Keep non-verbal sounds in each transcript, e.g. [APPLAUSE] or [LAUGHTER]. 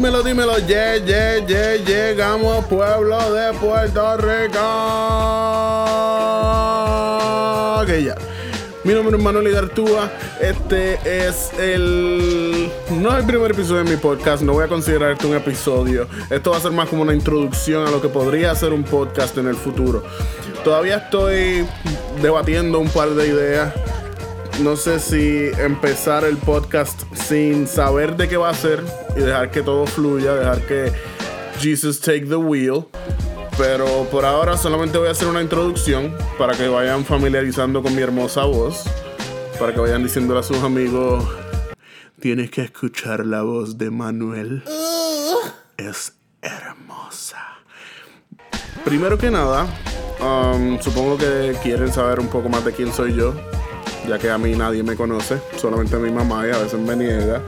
dímelo, dímelo. Yeah, yeah, yeah, llegamos pueblo de Puerto Rico. Ok, ya. Mi nombre es Manuel Igartúa. Este es el. No es el primer episodio de mi podcast. No voy a considerar esto un episodio. Esto va a ser más como una introducción a lo que podría ser un podcast en el futuro. Todavía estoy debatiendo un par de ideas. No sé si empezar el podcast sin saber de qué va a ser y dejar que todo fluya, dejar que Jesus take the wheel. Pero por ahora solamente voy a hacer una introducción para que vayan familiarizando con mi hermosa voz. Para que vayan diciéndole a sus amigos, tienes que escuchar la voz de Manuel. Es hermosa. Primero que nada, um, supongo que quieren saber un poco más de quién soy yo. Ya que a mí nadie me conoce, solamente mi mamá y a veces me niega.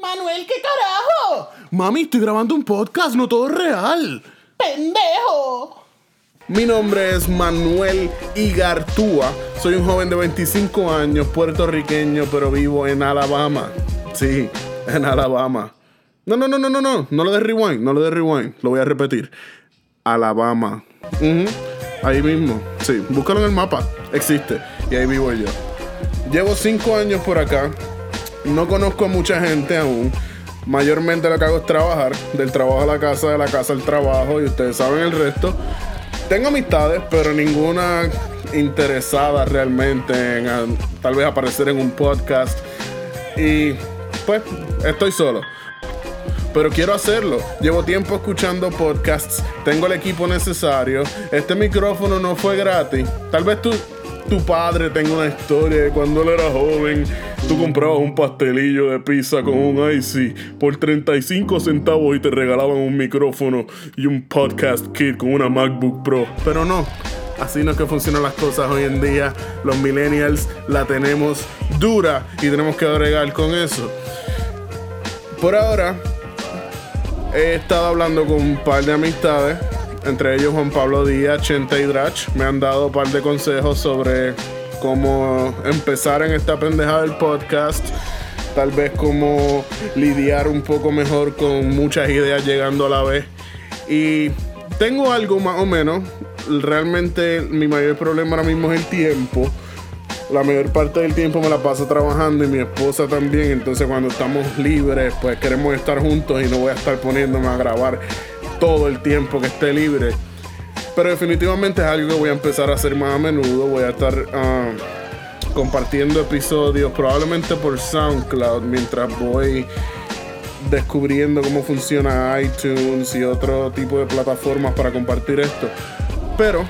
Manuel, ¿qué carajo? Mami, estoy grabando un podcast, no todo es real. ¡Pendejo! Mi nombre es Manuel Igartúa. Soy un joven de 25 años, puertorriqueño, pero vivo en Alabama. Sí, en Alabama. No, no, no, no, no, no. No lo de rewind, no lo de rewind. Lo voy a repetir. Alabama. Ujú, Ahí mismo. Sí, búscalo en el mapa. Existe. Y ahí vivo yo. Llevo 5 años por acá. No conozco a mucha gente aún. Mayormente lo que hago es trabajar. Del trabajo a la casa, de la casa al trabajo. Y ustedes saben el resto. Tengo amistades, pero ninguna interesada realmente en ah, tal vez aparecer en un podcast. Y pues estoy solo. Pero quiero hacerlo. Llevo tiempo escuchando podcasts. Tengo el equipo necesario. Este micrófono no fue gratis. Tal vez tú, tu padre tenga una historia de cuando él era joven. Tú comprabas un pastelillo de pizza con un icy por 35 centavos y te regalaban un micrófono y un podcast kit con una MacBook Pro. Pero no. Así no es que funcionan las cosas hoy en día. Los millennials la tenemos dura y tenemos que bregar con eso. Por ahora, he estado hablando con un par de amistades, entre ellos Juan Pablo Díaz, Chente y Drach. Me han dado un par de consejos sobre cómo empezar en esta pendejada del podcast. Tal vez cómo lidiar un poco mejor con muchas ideas llegando a la vez. Y tengo algo más o menos. Realmente mi mayor problema ahora mismo es el tiempo la mayor parte del tiempo me la paso trabajando y mi esposa también. Entonces cuando estamos libres, pues queremos estar juntos y no voy a estar poniéndome a grabar todo el tiempo que esté libre. Pero definitivamente es algo que voy a empezar a hacer más a menudo. Voy a estar ah, compartiendo episodios probablemente por SoundCloud mientras voy descubriendo cómo funciona iTunes y otro tipo de plataformas para compartir esto. Pero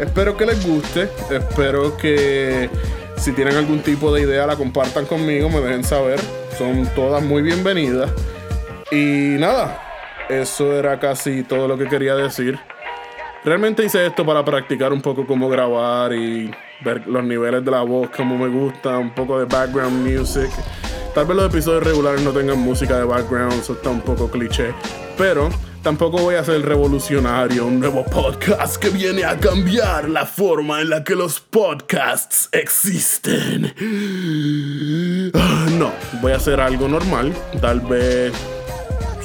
espero que les guste. Espero que si tienen algún tipo de idea la compartan conmigo, me dejen saber. Son todas muy bienvenidas. Y nada, eso era casi todo lo que quería decir. Realmente hice esto para practicar un poco cómo grabar y ver los niveles de la voz, como me gusta, un poco de background music. Tal vez los episodios regulares no tengan música de background, eso está un poco cliché. Pero tampoco voy a ser revolucionario, un nuevo podcast que viene a cambiar la forma en la que los podcasts existen. Ah, No, voy a hacer algo normal, tal vez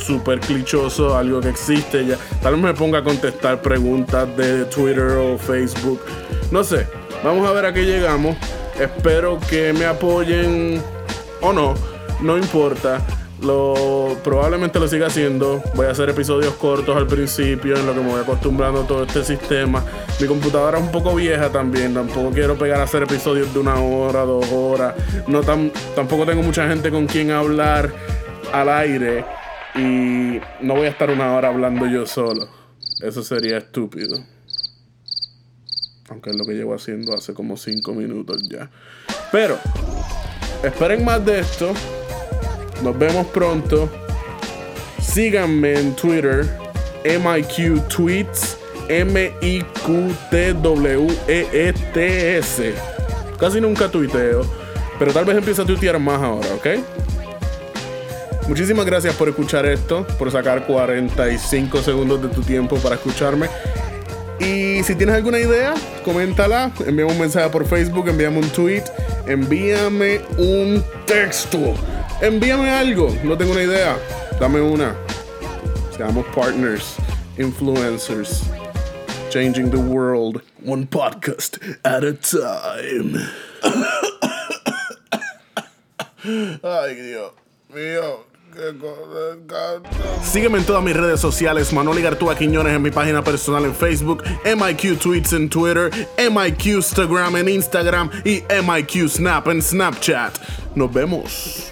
súper clichoso, algo que existe ya. Tal vez me ponga a contestar preguntas de Twitter o Facebook. No sé, vamos a ver a qué llegamos. Espero que me apoyen o no, no importa. Lo, probablemente lo siga haciendo. Voy a hacer episodios cortos al principio, en lo que me voy acostumbrando a todo este sistema. Mi computadora es un poco vieja también. Tampoco quiero pegar a hacer episodios de una hora, dos horas. No tan, tampoco tengo mucha gente con quien hablar al aire. Y no voy a estar una hora hablando yo solo. Eso sería estúpido. Aunque es lo que llevo haciendo hace como 5 minutos ya. Pero, esperen más de esto. Nos vemos pronto. Síganme en Twitter. MIQ Tweets. M-I-Q-T-W-E-E-T-S. Casi nunca tuiteo. Pero tal vez empiece a tuitear más ahora, ¿ok? Muchísimas gracias por escuchar esto, por sacar 45 segundos de tu tiempo para escucharme. Y si tienes alguna idea, coméntala, envíame un mensaje por Facebook, envíame un tweet, envíame un texto, envíame algo, no tengo una idea, dame una. Seamos partners, influencers, changing the world one podcast at a time. [COUGHS] Ay, Dios mío. Sígueme en todas mis redes sociales, Manuel Igartúa Quiñones en mi página personal en Facebook, MIQ Tweets en Twitter, MIQ Instagram en Instagram y MIQ Snap en Snapchat. Nos vemos.